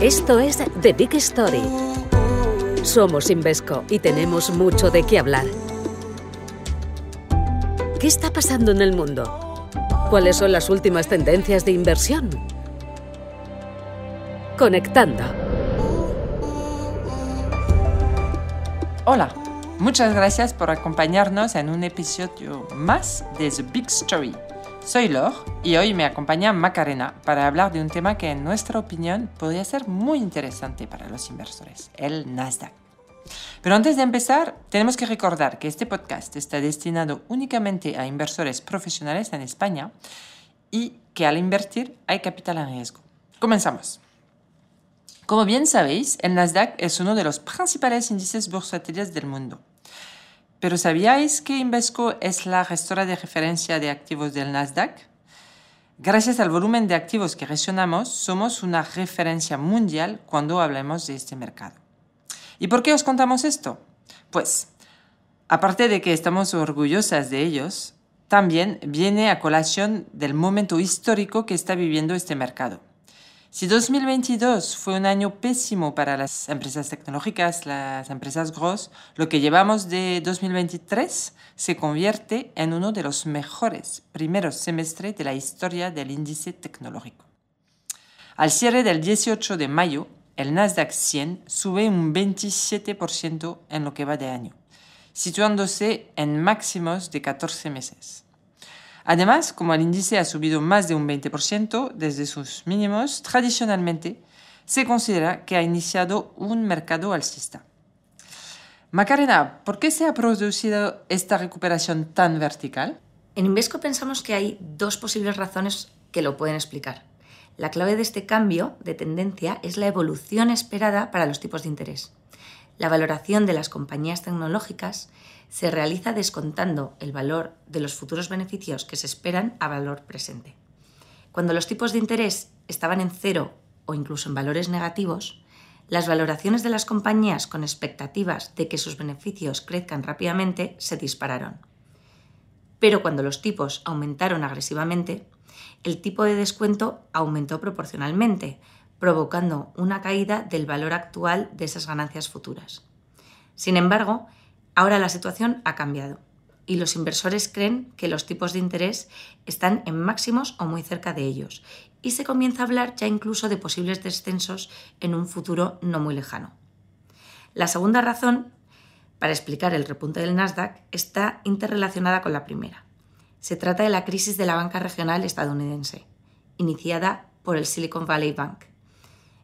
Esto es The Big Story. Somos Invesco y tenemos mucho de qué hablar. ¿Qué está pasando en el mundo? ¿Cuáles son las últimas tendencias de inversión? Conectando. Hola, muchas gracias por acompañarnos en un episodio más de The Big Story. Soy Lor y hoy me acompaña Macarena para hablar de un tema que en nuestra opinión podría ser muy interesante para los inversores, el Nasdaq. Pero antes de empezar, tenemos que recordar que este podcast está destinado únicamente a inversores profesionales en España y que al invertir hay capital en riesgo. Comenzamos. Como bien sabéis, el Nasdaq es uno de los principales índices bursátiles del mundo. Pero ¿sabíais que Invesco es la gestora de referencia de activos del Nasdaq? Gracias al volumen de activos que gestionamos, somos una referencia mundial cuando hablamos de este mercado. ¿Y por qué os contamos esto? Pues, aparte de que estamos orgullosas de ellos, también viene a colación del momento histórico que está viviendo este mercado. Si 2022 fue un año pésimo para las empresas tecnológicas, las empresas gross, lo que llevamos de 2023 se convierte en uno de los mejores primeros semestres de la historia del índice tecnológico. Al cierre del 18 de mayo, el Nasdaq 100 sube un 27% en lo que va de año, situándose en máximos de 14 meses. Además, como el índice ha subido más de un 20% desde sus mínimos, tradicionalmente se considera que ha iniciado un mercado alcista. Macarena, ¿por qué se ha producido esta recuperación tan vertical? En Invesco pensamos que hay dos posibles razones que lo pueden explicar. La clave de este cambio de tendencia es la evolución esperada para los tipos de interés. La valoración de las compañías tecnológicas se realiza descontando el valor de los futuros beneficios que se esperan a valor presente. Cuando los tipos de interés estaban en cero o incluso en valores negativos, las valoraciones de las compañías con expectativas de que sus beneficios crezcan rápidamente se dispararon. Pero cuando los tipos aumentaron agresivamente, el tipo de descuento aumentó proporcionalmente, provocando una caída del valor actual de esas ganancias futuras. Sin embargo, Ahora la situación ha cambiado y los inversores creen que los tipos de interés están en máximos o muy cerca de ellos y se comienza a hablar ya incluso de posibles descensos en un futuro no muy lejano. La segunda razón para explicar el repunte del Nasdaq está interrelacionada con la primera. Se trata de la crisis de la banca regional estadounidense, iniciada por el Silicon Valley Bank.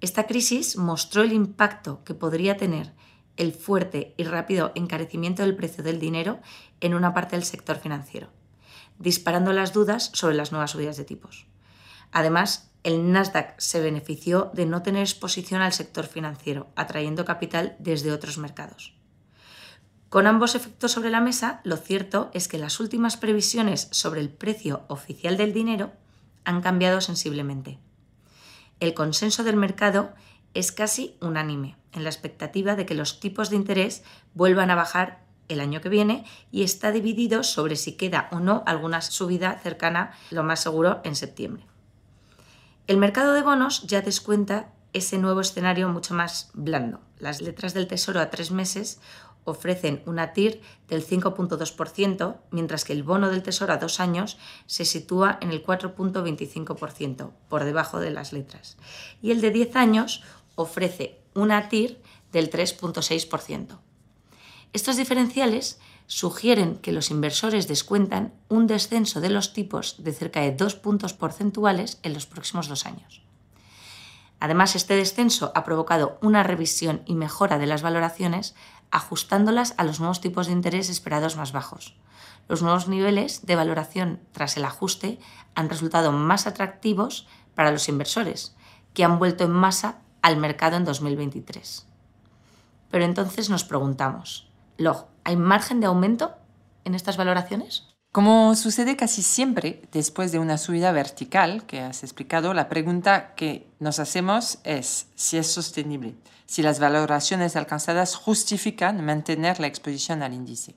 Esta crisis mostró el impacto que podría tener el fuerte y rápido encarecimiento del precio del dinero en una parte del sector financiero, disparando las dudas sobre las nuevas subidas de tipos. Además, el Nasdaq se benefició de no tener exposición al sector financiero, atrayendo capital desde otros mercados. Con ambos efectos sobre la mesa, lo cierto es que las últimas previsiones sobre el precio oficial del dinero han cambiado sensiblemente. El consenso del mercado es casi unánime en la expectativa de que los tipos de interés vuelvan a bajar el año que viene y está dividido sobre si queda o no alguna subida cercana, lo más seguro, en septiembre. El mercado de bonos ya descuenta ese nuevo escenario mucho más blando. Las letras del Tesoro a tres meses ofrecen una TIR del 5.2%, mientras que el bono del Tesoro a dos años se sitúa en el 4.25%, por debajo de las letras. Y el de 10 años ofrece una TIR del 3.6%. Estos diferenciales sugieren que los inversores descuentan un descenso de los tipos de cerca de dos puntos porcentuales en los próximos dos años. Además, este descenso ha provocado una revisión y mejora de las valoraciones, ajustándolas a los nuevos tipos de interés esperados más bajos. Los nuevos niveles de valoración tras el ajuste han resultado más atractivos para los inversores, que han vuelto en masa al mercado en 2023. Pero entonces nos preguntamos, ¿Log, ¿hay margen de aumento en estas valoraciones? Como sucede casi siempre después de una subida vertical que has explicado, la pregunta que nos hacemos es si es sostenible, si las valoraciones alcanzadas justifican mantener la exposición al índice.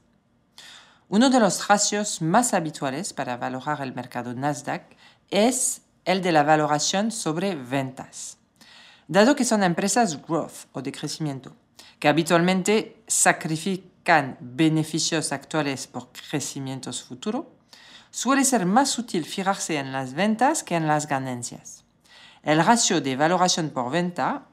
Uno de los ratios más habituales para valorar el mercado Nasdaq es el de la valoración sobre ventas. Dado que son empresas growth o de crecimiento, que habitualmente sacrifican beneficios actuales por crecimientos futuros, suele ser más útil fijarse en las ventas que en las ganancias. El ratio de valoración por venta,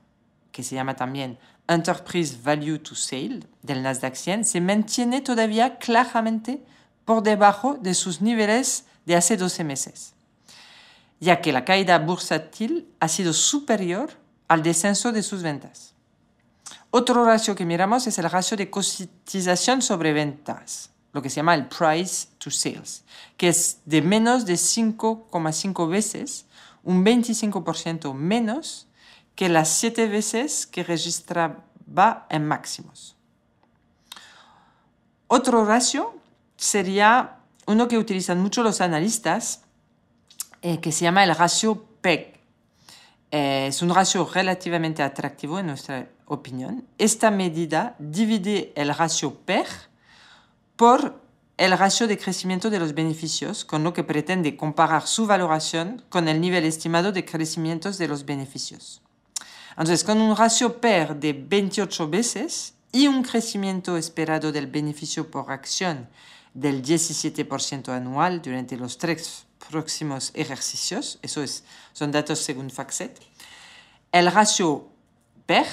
que se llama también Enterprise Value to Sale del Nasdaq 100, se mantiene todavía claramente por debajo de sus niveles de hace 12 meses, ya que la caída bursátil ha sido superior al descenso de sus ventas. Otro ratio que miramos es el ratio de cotización sobre ventas, lo que se llama el price to sales, que es de menos de 5,5 veces, un 25% menos que las 7 veces que registraba en máximos. Otro ratio sería uno que utilizan mucho los analistas, eh, que se llama el ratio PEG. Eh, es un ratio relativamente atractivo en nuestra opinión. Esta medida divide el ratio PEG por el ratio de crecimiento de los beneficios, con lo que pretende comparar su valoración con el nivel estimado de crecimiento de los beneficios. Entonces, con un ratio PER de 28 veces y un crecimiento esperado del beneficio por acción del 17% anual durante los tres próximos ejercicios, eso es, son datos según FactSet, el ratio PER,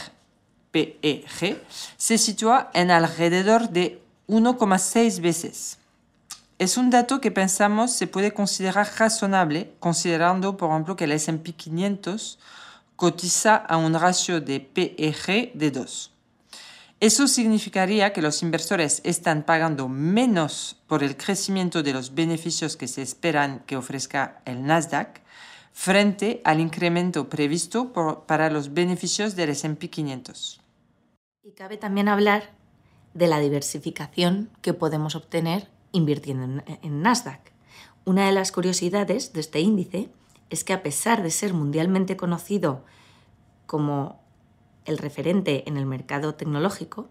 PEG, se sitúa en alrededor de 1,6 veces. Es un dato que pensamos se puede considerar razonable, considerando, por ejemplo, que el S&P 500 cotiza a un ratio de PEG de 2. Eso significaría que los inversores están pagando menos por el crecimiento de los beneficios que se esperan que ofrezca el Nasdaq frente al incremento previsto para los beneficios del S&P 500. Y cabe también hablar de la diversificación que podemos obtener invirtiendo en, Nasdaq. Una de las curiosidades de este índice es que a pesar de ser mundialmente conocido como el referente en el mercado tecnológico,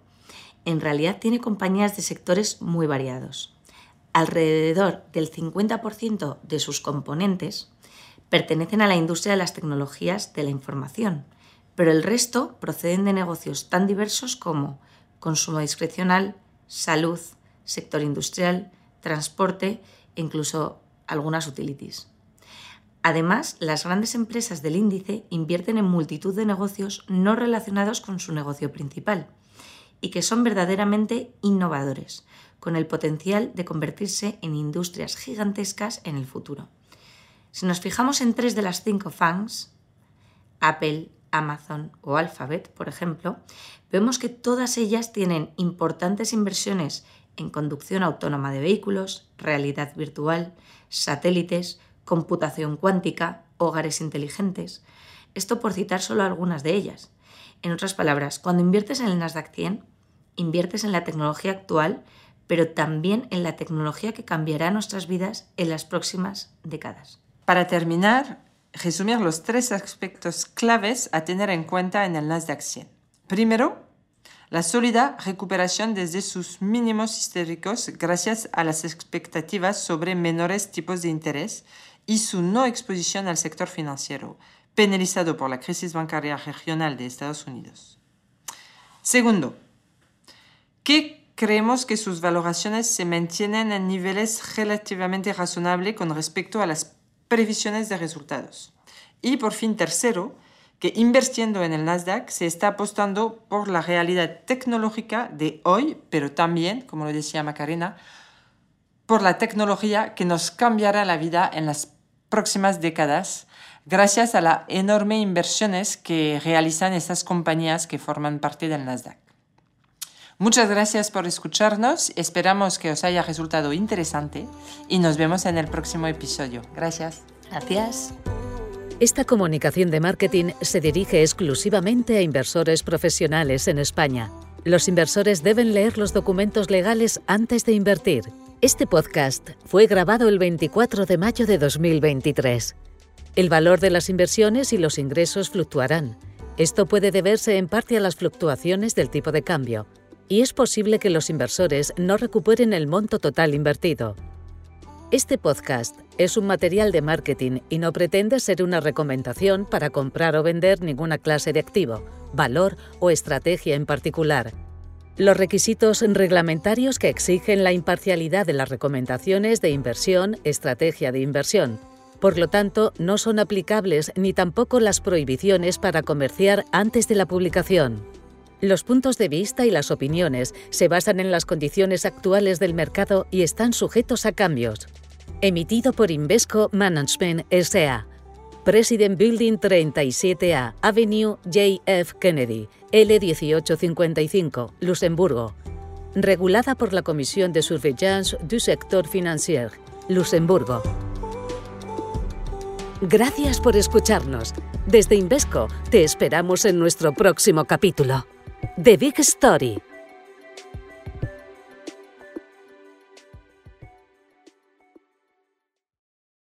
en realidad tiene compañías de sectores muy variados. Alrededor del 50% de sus componentes pertenecen a la industria de las tecnologías de la información, pero el resto proceden de negocios tan diversos como consumo discrecional, salud, sector industrial, transporte e incluso algunas utilities. Además, las grandes empresas del índice invierten en multitud de negocios no relacionados con su negocio principal y que son verdaderamente innovadores, con el potencial de convertirse en industrias gigantescas en el futuro. Si nos fijamos en tres de las cinco FANGs, Apple, Amazon o Alphabet, por ejemplo, vemos que todas ellas tienen importantes inversiones en conducción autónoma de vehículos, realidad virtual, satélites, computación cuántica, hogares inteligentes. Esto por citar solo algunas de ellas. En otras palabras, cuando inviertes en el Nasdaq 100, inviertes en la tecnología actual, pero también en la tecnología que cambiará nuestras vidas en las próximas décadas. Para terminar, resumir los tres aspectos claves a tener en cuenta en el Nasdaq 100. Primero, la sólida recuperación desde sus mínimos históricos gracias a las expectativas sobre menores tipos de interés y su no exposición al sector financiero, penalizado por la crisis bancaria regional de Estados Unidos. Segundo, que creemos que sus valoraciones se mantienen en niveles relativamente razonables con respecto a las previsiones de resultados. Y por fin, tercero, que invirtiendo en el Nasdaq se está apostando por la realidad tecnológica de hoy, pero también, como lo decía Macarena, por la tecnología que nos cambiará la vida en las próximas décadas gracias a las enormes inversiones que realizan estas compañías que forman parte del Nasdaq. Muchas gracias por escucharnos, esperamos que os haya resultado interesante y nos vemos en el próximo episodio. Gracias. Gracias. Esta comunicación de marketing se dirige exclusivamente a inversores profesionales en España. Los inversores deben leer los documentos legales antes de invertir. Este podcast fue grabado el 24 de mayo de 2023. El valor de las inversiones y los ingresos fluctuarán. Esto puede deberse en parte a las fluctuaciones del tipo de cambio, y es posible que los inversores no recuperen el monto total invertido. Este podcast es un material de marketing y no pretende ser una recomendación para comprar o vender ninguna clase de activo, valor o estrategia en particular. Los requisitos reglamentarios que exigen la imparcialidad de las recomendaciones de inversión, estrategia de inversión. Por lo tanto, no son aplicables ni tampoco las prohibiciones para comerciar antes de la publicación. Los puntos de vista y las opiniones se basan en las condiciones actuales del mercado y están sujetos a cambios. Emitido por Invesco Management S.A. President Building 37A, Avenue J.F. Kennedy, L1855, Luxemburgo. Regulada por la Comisión de Surveillance du Sector Financier, Luxemburgo. Gracias por escucharnos. Desde Invesco te esperamos en nuestro próximo capítulo. The Big Story